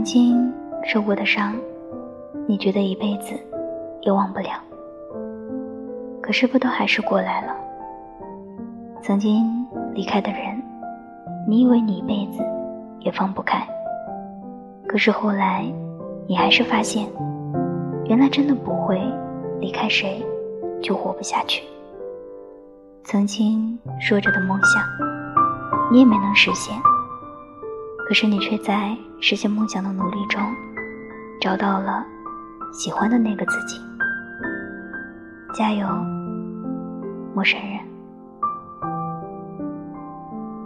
曾经受过的伤，你觉得一辈子也忘不了。可是不都还是过来了？曾经离开的人，你以为你一辈子也放不开。可是后来，你还是发现，原来真的不会离开谁就活不下去。曾经说着的梦想，你也没能实现。可是你却在实现梦想的努力中，找到了喜欢的那个自己。加油，陌生人。